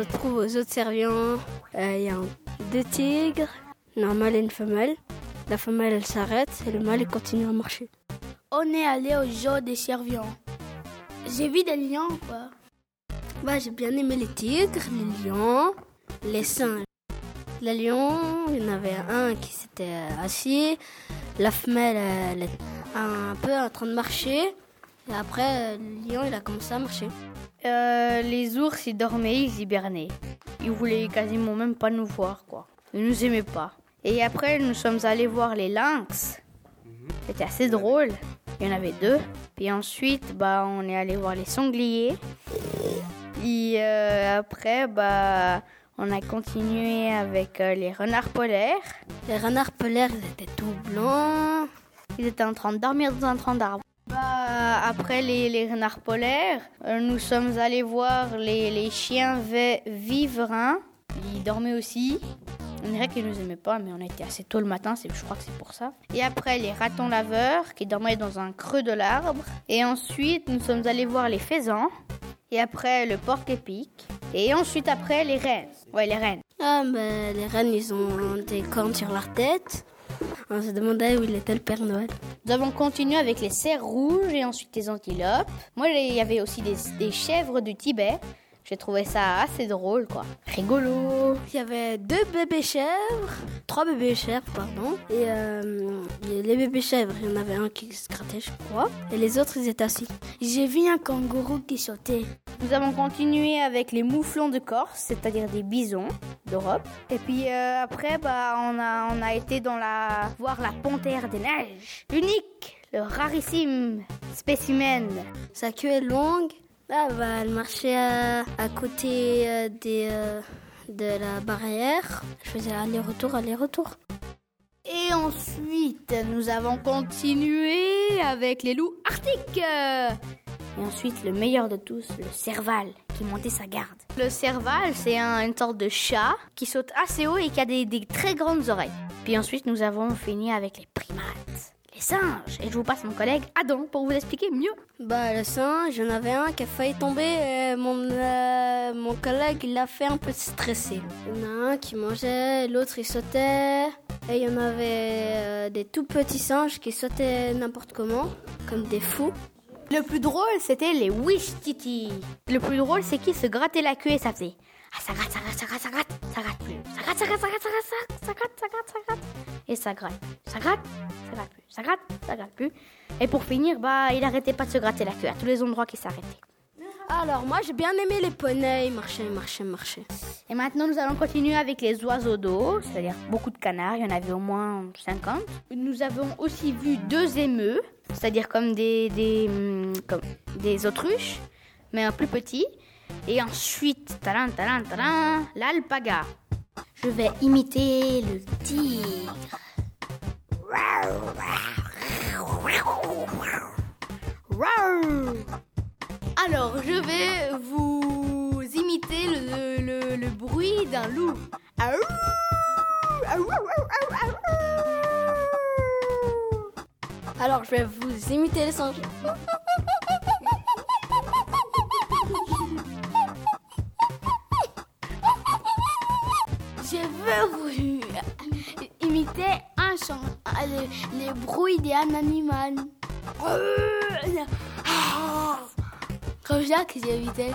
se retrouve aux autres serviants. Euh, Il y a deux tigres, un mâle et une femelle. La femelle, elle s'arrête et le mâle, continue à marcher. On est allé au zoo des serviants. J'ai vu des lions, quoi. Bah, j'ai bien aimé les tigres, les lions, les singes. Les lions, il y en avait un qui s'était assis. La femelle, elle est un peu en train de marcher. Et après, le lion, il a commencé à marcher. Euh, les ours, ils dormaient, ils hibernaient. Ils voulaient quasiment même pas nous voir, quoi. Ils nous aimaient pas. Et après, nous sommes allés voir les lynx. C'était assez drôle. Il y en avait deux. Puis ensuite, bah, on est allé voir les sangliers. Et euh, après, bah, on a continué avec euh, les renards polaires. Les renards polaires, ils étaient tout blancs. Ils étaient en train de dormir dans un tronc d'arbre. Bah, après les, renards polaires, euh, nous sommes allés voir les, les chiens ve- viverins. Ils dormaient aussi. On dirait qu'ils nous aimaient pas, mais on était assez tôt le matin, je crois que c'est pour ça. Et après les ratons laveurs qui dormaient dans un creux de l'arbre. Et ensuite, nous sommes allés voir les faisans. Et après le porc-épic. Et ensuite après les rennes. Ouais, les rennes. Ah, ben, les rennes, ils ont des cornes sur leur tête. On se demandait où il était le Père Noël. Nous avons continué avec les cerfs rouges et ensuite les antilopes. Moi, il y avait aussi des, des chèvres du Tibet. J'ai trouvé ça assez drôle, quoi. Rigolo. Il y avait deux bébés chèvres, trois bébés chèvres, pardon. Et euh, les bébés chèvres, il y en avait un qui se grattait, je crois. Et les autres, ils étaient assis. J'ai vu un kangourou qui sautait. Nous avons continué avec les mouflons de Corse, c'est-à-dire des bisons d'Europe. Et puis euh, après, bah, on a, on a été dans la voir la panthère des neiges, unique, le rarissime spécimen. Sa queue est longue. Là, bah, elle marchait à, à côté euh, euh, de la barrière. Je faisais aller-retour, aller-retour. Et ensuite, nous avons continué avec les loups arctiques. Et ensuite, le meilleur de tous, le serval, qui montait sa garde. Le serval, c'est un- une sorte de chat qui saute assez haut et qui a des, des très grandes oreilles. Puis ensuite, nous avons fini avec les primates, les singes. Et je vous passe mon collègue Adam pour vous expliquer mieux. Bah, le singe, il y en avait un qui a failli tomber. Et mon, euh, mon collègue, il l'a fait un peu stresser. Il y en a un qui mangeait, l'autre il sautait. Et il y en avait euh, des tout petits singes qui sautaient n'importe comment, comme des fous. Le plus drôle, c'était les wish titi. Le plus drôle, c'est qu'ils se grattaient la queue et ça faisait ah ça gratte, ça gratte, ça gratte, ça gratte, ça gratte plus, ça gratte, ça gratte, ça gratte, ça gratte, ça gratte, ça gratte, ça gratte, et ça gratte, ça gratte, ça gratte plus, ça gratte, ça gratte plus. Et pour finir, bah, il arrêtait pas de se gratter la queue à tous les endroits qui s'arrêtaient. Alors, moi j'ai bien aimé les poneys, marchaient, ils marchaient. Et maintenant, nous allons continuer avec les oiseaux d'eau, c'est-à-dire beaucoup de canards, il y en avait au moins 50. Nous avons aussi vu deux émeux, c'est-à-dire comme des, des, comme des autruches, mais un plus petit. Et ensuite, talan, talan, talan, l'alpaga. Je vais imiter le tigre. Alors, je vais vous imiter le, le, le bruit d'un loup. Alors, je vais vous imiter les singes. Je veux vous imiter un chant, euh, les, les bruits d'un animal. Comme ça que imité.